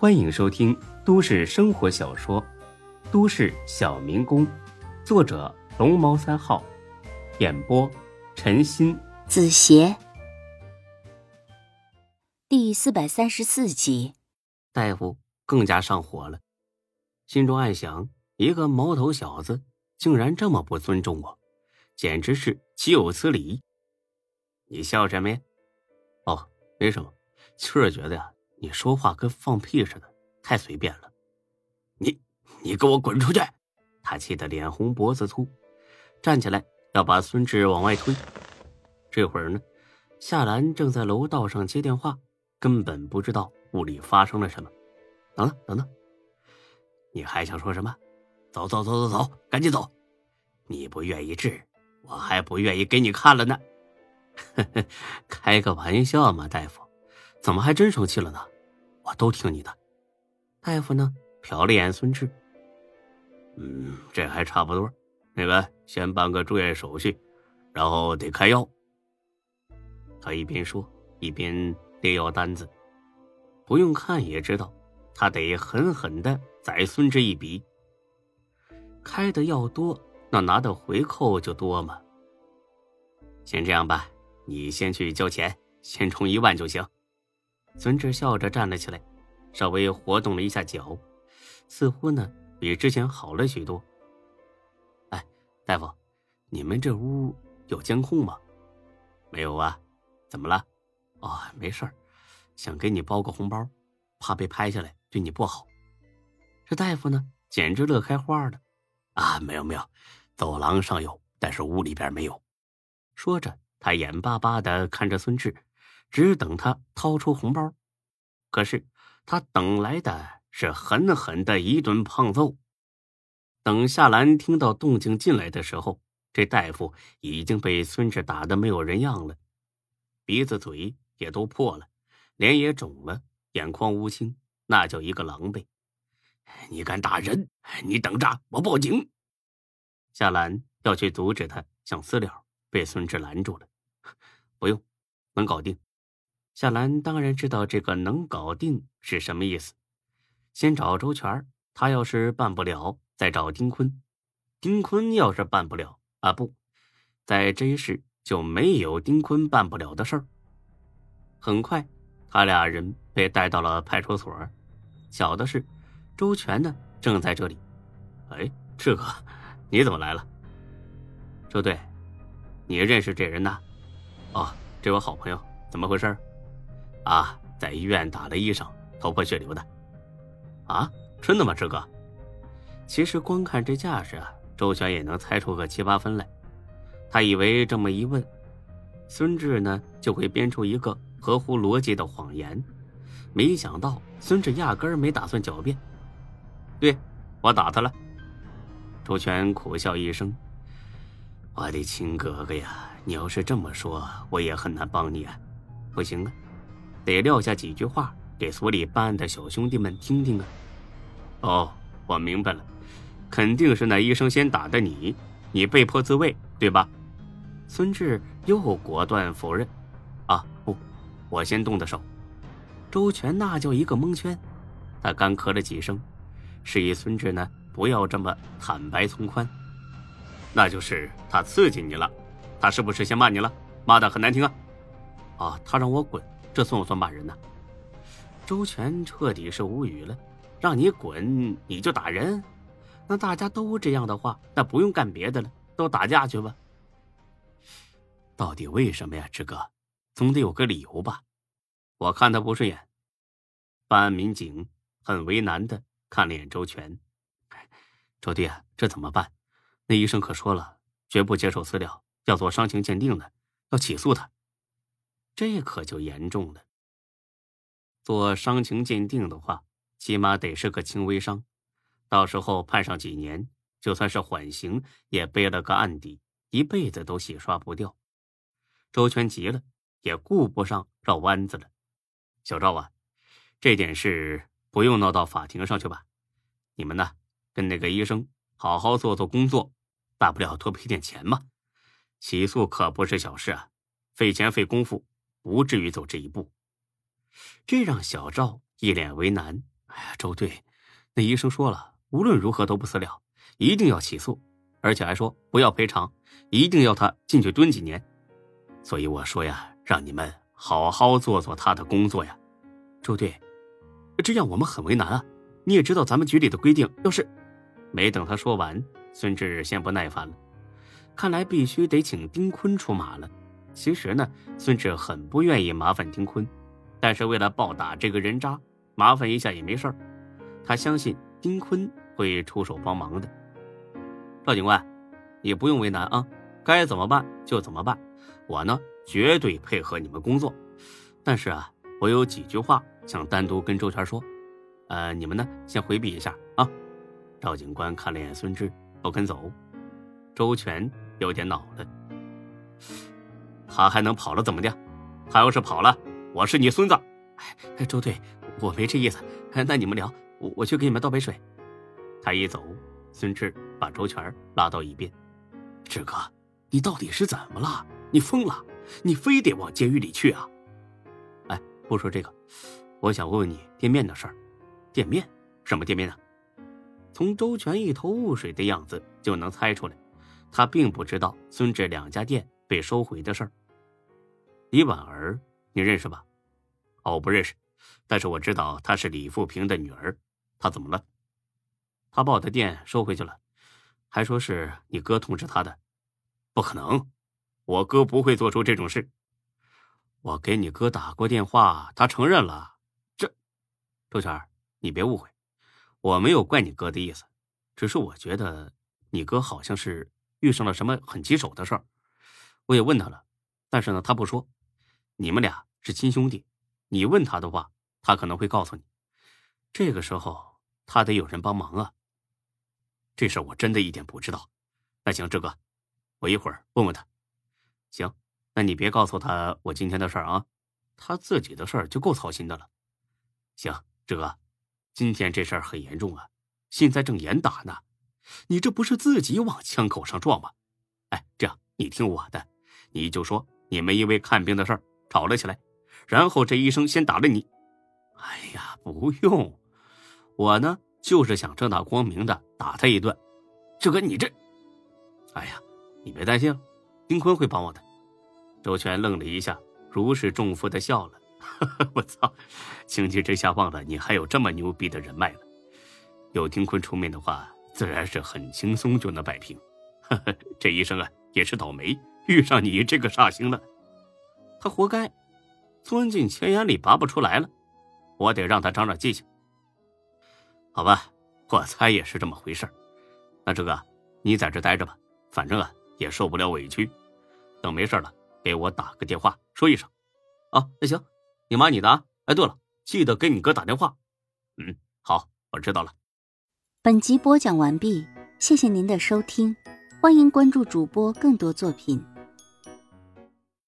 欢迎收听都市生活小说《都市小民工》，作者龙猫三号，演播陈鑫、子邪，第四百三十四集。大夫更加上火了，心中暗想：一个毛头小子竟然这么不尊重我，简直是岂有此理！你笑什么呀？哦，没什么，就是觉得呀。你说话跟放屁似的，太随便了！你，你给我滚出去！他气得脸红脖子粗，站起来要把孙志往外推。这会儿呢，夏兰正在楼道上接电话，根本不知道屋里发生了什么。等等等等，你还想说什么？走走走走走，赶紧走！你不愿意治，我还不愿意给你看了呢。开个玩笑嘛，大夫，怎么还真生气了呢？我都听你的，大夫呢？瞟了眼孙志，嗯，这还差不多。那个，先办个住院手续，然后得开药。他一边说，一边列药单子。不用看也知道，他得狠狠的宰孙志一笔。开的药多，那拿的回扣就多嘛。先这样吧，你先去交钱，先充一万就行。孙志笑着站了起来，稍微活动了一下脚，似乎呢比之前好了许多。哎，大夫，你们这屋有监控吗？没有啊，怎么了？哦，没事儿，想给你包个红包，怕被拍下来对你不好。这大夫呢简直乐开花了。啊，没有没有，走廊上有，但是屋里边没有。说着，他眼巴巴的看着孙志。只等他掏出红包，可是他等来的是狠狠的一顿胖揍。等夏兰听到动静进来的时候，这大夫已经被孙志打得没有人样了，鼻子嘴也都破了，脸也肿了，眼眶乌青，那叫一个狼狈。你敢打人？你等着，我报警！夏兰要去阻止他想私了，被孙志拦住了。不用，能搞定。夏兰当然知道这个能搞定是什么意思，先找周全他要是办不了，再找丁坤。丁坤要是办不了啊，不在这一世就没有丁坤办不了的事儿。很快，他俩人被带到了派出所。巧的是，周全呢正在这里。哎，志哥，你怎么来了？周队，你认识这人呐？哦，这我好朋友，怎么回事？啊，在医院打了医生，头破血流的。啊，真的吗，志哥？其实光看这架势啊，周全也能猜出个七八分来。他以为这么一问，孙志呢就会编出一个合乎逻辑的谎言，没想到孙志压根儿没打算狡辩。对，我打他了。周全苦笑一声：“我的亲哥哥呀，你要是这么说，我也很难帮你啊。不行啊。”得撂下几句话给所里办案的小兄弟们听听啊！哦，我明白了，肯定是那医生先打的你，你被迫自卫，对吧？孙志又果断否认：“啊，不，我先动的手。”周全那叫一个蒙圈，他干咳了几声，示意孙志呢不要这么坦白从宽。那就是他刺激你了，他是不是先骂你了？骂的很难听啊！啊，他让我滚。这算不算骂人呢？周全彻底是无语了，让你滚你就打人？那大家都这样的话，那不用干别的了，都打架去吧。到底为什么呀，志哥？总得有个理由吧？我看他不顺眼。办案民警很为难的看了眼周全，周弟，这怎么办？那医生可说了，绝不接受私了，要做伤情鉴定的，要起诉他。这可就严重了。做伤情鉴定的话，起码得是个轻微伤，到时候判上几年，就算是缓刑，也背了个案底，一辈子都洗刷不掉。周全急了，也顾不上绕弯子了。小赵啊，这点事不用闹到法庭上去吧？你们呢，跟那个医生好好做做工作，大不了多赔点钱嘛。起诉可不是小事啊，费钱费功夫。不至于走这一步，这让小赵一脸为难。哎呀，周队，那医生说了，无论如何都不私了，一定要起诉，而且还说不要赔偿，一定要他进去蹲几年。所以我说呀，让你们好好做做他的工作呀。周队，这样我们很为难啊。你也知道咱们局里的规定，要是……没等他说完，孙志先不耐烦了。看来必须得请丁坤出马了。其实呢，孙志很不愿意麻烦丁坤，但是为了暴打这个人渣，麻烦一下也没事儿。他相信丁坤会出手帮忙的。赵警官，你不用为难啊，该怎么办就怎么办。我呢，绝对配合你们工作。但是啊，我有几句话想单独跟周全说。呃，你们呢，先回避一下啊。赵警官看了眼孙志，不肯走。周全有点恼了。他还能跑了怎么的？他要是跑了，我是你孙子。哎，周队，我没这意思。那你们聊，我我去给你们倒杯水。他一走，孙志把周全拉到一边。志哥，你到底是怎么了？你疯了？你非得往监狱里去啊？哎，不说这个，我想问问你店面的事儿。店面？什么店面呢？从周全一头雾水的样子就能猜出来，他并不知道孙志两家店被收回的事儿。李婉儿，你认识吧？哦，不认识，但是我知道她是李富平的女儿。她怎么了？她把我的店收回去了，还说是你哥通知她的。不可能，我哥不会做出这种事。我给你哥打过电话，他承认了。这，周全，你别误会，我没有怪你哥的意思，只是我觉得你哥好像是遇上了什么很棘手的事儿。我也问他了，但是呢，他不说。你们俩是亲兄弟，你问他的话，他可能会告诉你。这个时候他得有人帮忙啊。这事我真的一点不知道。那行，志哥，我一会儿问问他。行，那你别告诉他我今天的事儿啊，他自己的事儿就够操心的了。行，志哥，今天这事儿很严重啊，现在正严打呢，你这不是自己往枪口上撞吗？哎，这样你听我的，你就说你们因为看病的事儿。吵了起来，然后这医生先打了你。哎呀，不用，我呢就是想正大光明的打他一顿。志哥，你这……哎呀，你别担心，丁坤会帮我的。周全愣了一下，如释重负的笑了。我操，情急之下忘了你还有这么牛逼的人脉了。有丁坤出面的话，自然是很轻松就能摆平。这医生啊，也是倒霉，遇上你这个煞星了。他活该，钻进钱眼里拔不出来了，我得让他长长记性。好吧，我猜也是这么回事那这个，你在这待着吧，反正啊也受不了委屈。等没事了，给我打个电话说一声。啊，那行，你忙你的啊。哎，对了，记得给你哥打电话。嗯，好，我知道了。本集播讲完毕，谢谢您的收听，欢迎关注主播更多作品。